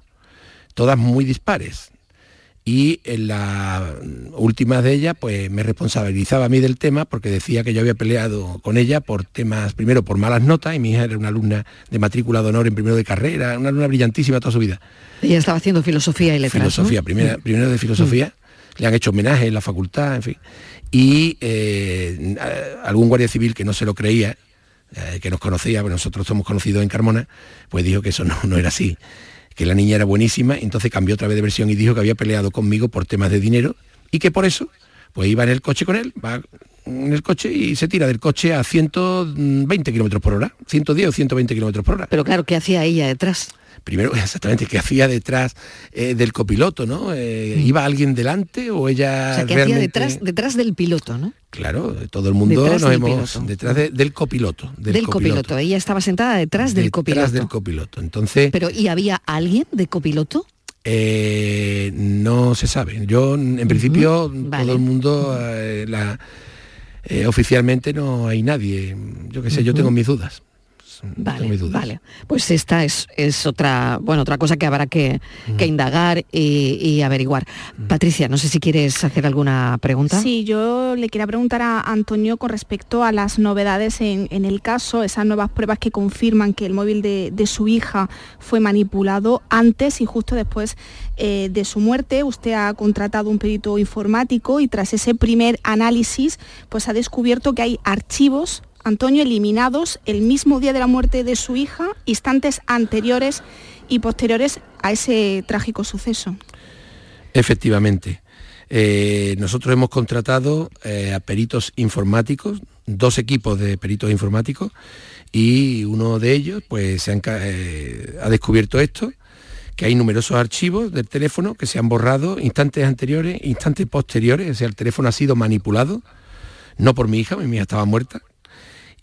V: todas muy dispares. Y en la última de ellas, pues me responsabilizaba a mí del tema porque decía que yo había peleado con ella por temas, primero por malas notas, y mi hija era una alumna de matrícula de honor en primero de carrera, una alumna brillantísima toda su vida.
F: Ella estaba haciendo filosofía y letras.
V: Filosofía, primera, primero de filosofía. Le han hecho homenaje en la facultad, en fin. Y eh, algún guardia civil que no se lo creía, eh, que nos conocía, porque nosotros somos conocidos en Carmona, pues dijo que eso no, no era así que la niña era buenísima, entonces cambió otra vez de versión y dijo que había peleado conmigo por temas de dinero y que por eso pues iba en el coche con él, va en el coche y se tira del coche a 120 kilómetros por hora, 110 o 120 kilómetros por hora.
F: Pero claro, ¿qué hacía ella detrás?
V: Primero exactamente qué hacía detrás eh, del copiloto, ¿no? Eh, mm. ¿Iba alguien delante o ella
F: o sea, ¿qué hacía detrás, detrás del piloto, ¿no?
V: Claro, todo el mundo detrás nos hemos detrás del copiloto.
F: Del, copiloto. Ella estaba sentada detrás del copiloto.
V: Detrás del copiloto. Entonces.
F: Pero ¿y había alguien de copiloto?
V: Eh, no se sabe. Yo, en principio, todo el mundo, oficialmente no hay nadie. Yo qué sé, yo tengo mis dudas.
F: Vale, vale. Pues esta es, es, otra, bueno, otra cosa que habrá que, indagar y, averiguar. Patricia, no sé si quieres hacer alguna pregunta.
U: Sí, yo le quería preguntar a Antonio con respecto a las novedades en, el caso, esas nuevas pruebas que confirman que el móvil de, su hija fue manipulado antes y justo después eh, de su muerte. Usted ha contratado un perito informático y tras ese primer análisis, pues ha descubierto que hay archivos Antonio eliminados el mismo día de la muerte de su hija, instantes anteriores y posteriores a ese trágico suceso.
V: Efectivamente. Eh, nosotros hemos contratado eh, a peritos informáticos, dos equipos de peritos informáticos, y uno de ellos pues, se eh, ha descubierto esto, que hay numerosos archivos del teléfono que se han borrado instantes anteriores, instantes posteriores, o el teléfono ha sido manipulado, no por mi hija, mi hija estaba muerta,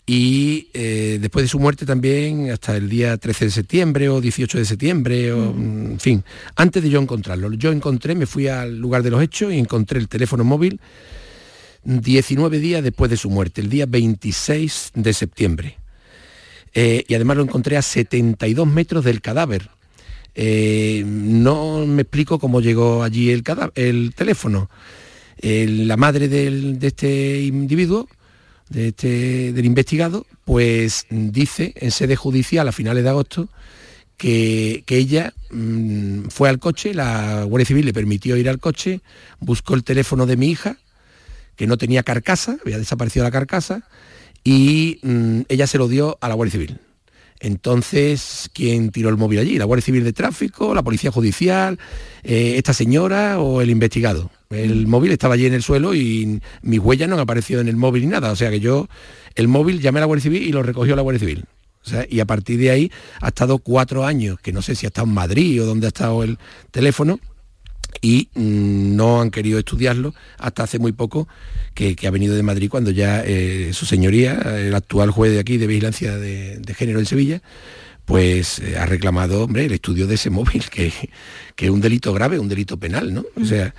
V: y eh, después de su muerte también hasta el día 13 de septiembre o 18 de septiembre, o, mm. en fin, antes de yo encontrarlo. Yo encontré, me fui al lugar de los hechos y encontré el teléfono móvil 19 días después de su muerte, el día 26 de septiembre. Eh, y además lo encontré a 72 metros del cadáver. Eh, no me explico cómo llegó allí el, el teléfono. la madre de este individuo de este, del investigado, pues dice en sede judicial a finales de agosto que, ella mm, fue al coche, la Guardia Civil le permitió ir al coche, buscó el teléfono de mi hija, que no tenía carcasa, había desaparecido la carcasa, y mm, ella se lo dio a la Guardia Civil. Entonces, ¿quién tiró el móvil allí? ¿La Guardia Civil de Tráfico, la Policía Judicial, eh, esta señora o el investigado? El móvil estaba allí en el suelo y mis huellas no han aparecido en el móvil ni nada. O sea que yo, el móvil llamé a la Guardia Civil y lo recogió la Guardia Civil. Y a partir de ahí ha estado cuatro años, que no sé si ha estado en Madrid o dónde ha estado el teléfono, y mm, no han querido estudiarlo hasta hace muy poco que, ha venido de Madrid cuando ya eh, su señoría, el actual juez de aquí de vigilancia de, género en Sevilla, pues eh, ha reclamado, hombre, el estudio de ese móvil, que, que es un delito grave, un delito penal, ¿no? O sea,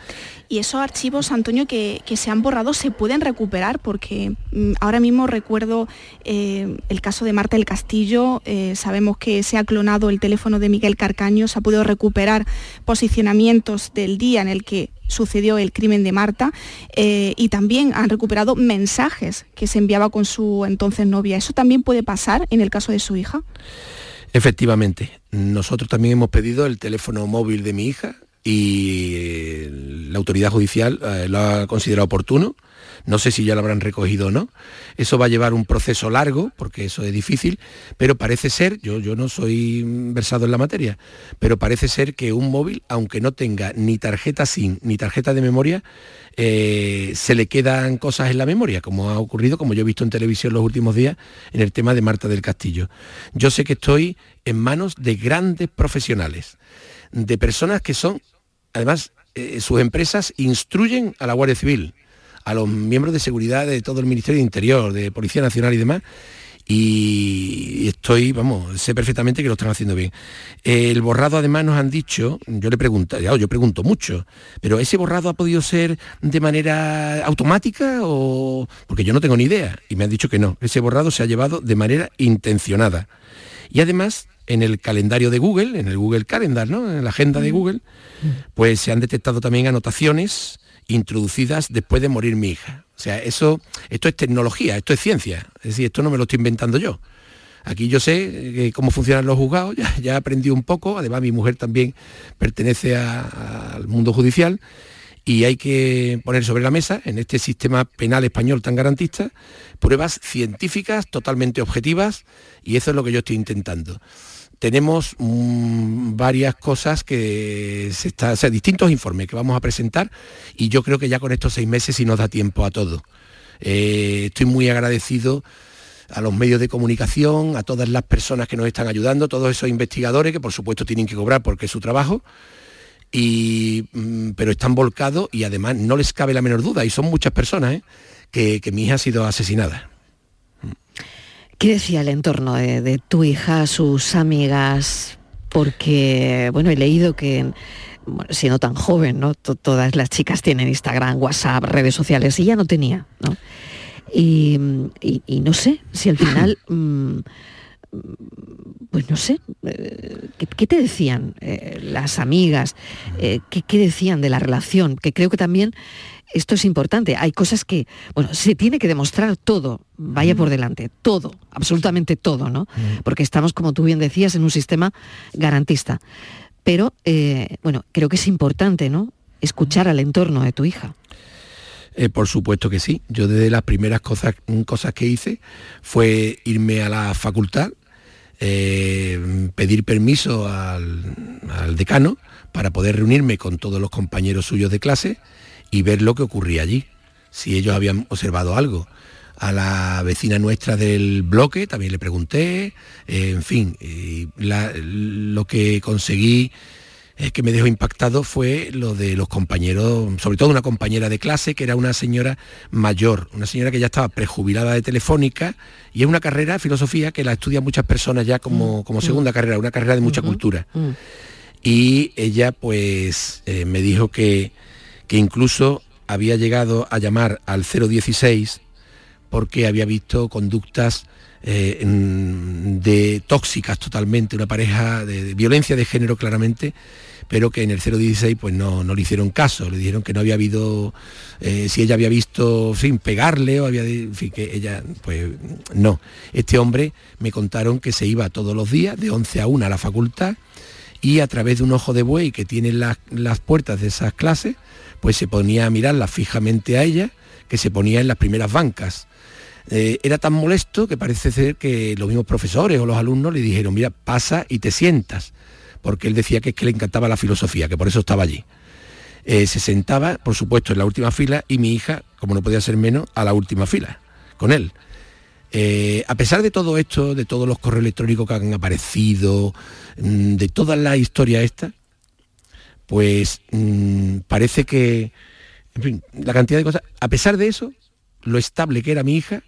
U: y esos archivos, Antonio, que, se han borrado, se pueden recuperar, porque mm, ahora mismo recuerdo eh, el caso de Marta del Castillo, eh, sabemos que se ha clonado el teléfono de Miguel Carcaño, se ha podido recuperar posicionamientos del día en el que sucedió el crimen de Marta eh, y también han recuperado mensajes que se enviaba con su entonces novia. ¿Eso también puede pasar en el caso de su hija?
V: Efectivamente, nosotros también hemos pedido el teléfono móvil de mi hija, y eh, la autoridad judicial eh, lo ha considerado oportuno. No sé si ya lo habrán recogido o no. Eso va a llevar un proceso largo, porque eso es difícil, pero parece ser, yo, yo no soy versado en la materia, pero parece ser que un móvil, aunque no tenga ni tarjeta SIM ni tarjeta de memoria, eh, se le quedan cosas en la memoria, como ha ocurrido, como yo he visto en televisión los últimos días, en el tema de Marta del Castillo. Yo sé que estoy en manos de grandes profesionales, de personas que son además, eh, sus empresas instruyen a la Guardia Civil, a los miembros de seguridad de todo el Ministerio de Interior, de Policía Nacional y demás, y estoy, vamos, sé perfectamente que lo están haciendo bien. El borrado además nos han dicho, yo le pregunto, yo pregunto mucho, pero ese borrado ha podido ser de manera automática o porque yo no tengo ni idea y me han dicho que no, ese borrado se ha llevado de manera intencionada. Y además en el calendario de Google, en el Google Calendar, ¿no? en la agenda de Google, pues se han detectado también anotaciones introducidas después de morir mi hija. O sea, eso, esto es tecnología, esto es ciencia. Es decir, esto no me lo estoy inventando yo. Aquí yo sé eh, cómo funcionan los juzgados, ya, ya he aprendido un poco, además mi mujer también pertenece al mundo judicial y hay que poner sobre la mesa, en este sistema penal español tan garantista, pruebas científicas totalmente objetivas y eso es lo que yo estoy intentando tenemos mm, varias cosas que se está, o sea, distintos informes que vamos a presentar y yo creo que ya con estos seis meses sí nos da tiempo a todo. Eh, estoy muy agradecido a los medios de comunicación, a todas las personas que nos están ayudando, todos esos investigadores que por supuesto tienen que cobrar porque es su trabajo, y, mm, pero están volcados y además no les cabe la menor duda, y son muchas personas, ¿eh? que, que mi hija ha sido asesinada.
F: ¿Qué decía el entorno de, tu hija, sus amigas? Porque, bueno, he leído que, siendo tan joven, ¿no? todas las chicas tienen Instagram, WhatsApp, redes sociales, y ella no tenía, ¿no? Y, no sé si al final... Mm, pues no sé, eh, ¿qué, te decían eh, las amigas? Eh, ¿qué, ¿qué, decían de la relación? Que creo que también esto es importante. Hay cosas que, bueno, se tiene que demostrar todo, vaya por delante, todo, absolutamente todo, ¿no? Porque estamos, como tú bien decías, en un sistema garantista. Pero, eh, bueno, creo que es importante, ¿no? Escuchar al entorno de tu hija.
V: Eh, por supuesto que sí. Yo desde las primeras cosas, cosas que hice fue irme a la facultad, eh, pedir permiso al, al, decano para poder reunirme con todos los compañeros suyos de clase y ver lo que ocurría allí, si ellos habían observado algo. A la vecina nuestra del bloque también le pregunté, eh, en fin, lo que conseguí eh, que me dejó impactado fue lo de los compañeros, sobre todo una compañera de clase que era una señora mayor, una señora que ya estaba prejubilada de Telefónica y es una carrera, filosofía, que la estudian muchas personas ya como, mm, como mm. segunda carrera, una carrera de mucha cultura. Mm. Y ella pues eh, me dijo que, que incluso había llegado a llamar al 016 porque había visto conductas eh, de tóxicas totalmente, una pareja de, violencia de género claramente, pero que en el 016 pues no, no le hicieron caso, le dijeron que no había habido, eh, si ella había visto sin pegarle o había, en fin, que ella, pues no. Este hombre me contaron que se iba todos los días de 11 a 1 a la facultad y a través de un ojo de buey que tiene las puertas de esas clases, pues se ponía a mirarla fijamente a ella, que se ponía en las primeras bancas. Eh, era tan molesto que parece ser que los mismos profesores o los alumnos le dijeron, mira, pasa y te sientas, porque él decía que es que le encantaba la filosofía, que por eso estaba allí. Eh, se sentaba, por supuesto, en la última fila y mi hija, como no podía ser menos, a la última fila, con él. Eh, a pesar de todo esto, de todos los correos electrónicos que han aparecido, mm, de toda la historia esta, pues mm, parece que, en fin, la cantidad de cosas, a pesar de eso, lo estable que era mi hija,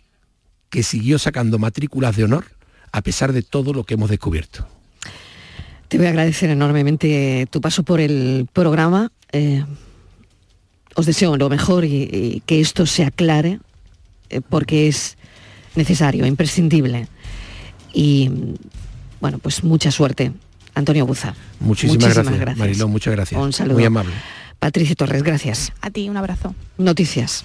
V: que siguió sacando matrículas de honor, a pesar de todo lo que hemos descubierto.
F: Te voy a agradecer enormemente tu paso por el programa. Eh, os deseo lo mejor y, y que esto se aclare, eh, porque es necesario, imprescindible. Y bueno, pues mucha suerte. Antonio Buza.
V: Muchísimas, gracias, Mariló, muchas gracias.
F: Un saludo.
V: Muy amable.
F: Patricia Torres, gracias.
U: A ti, un abrazo.
F: Noticias.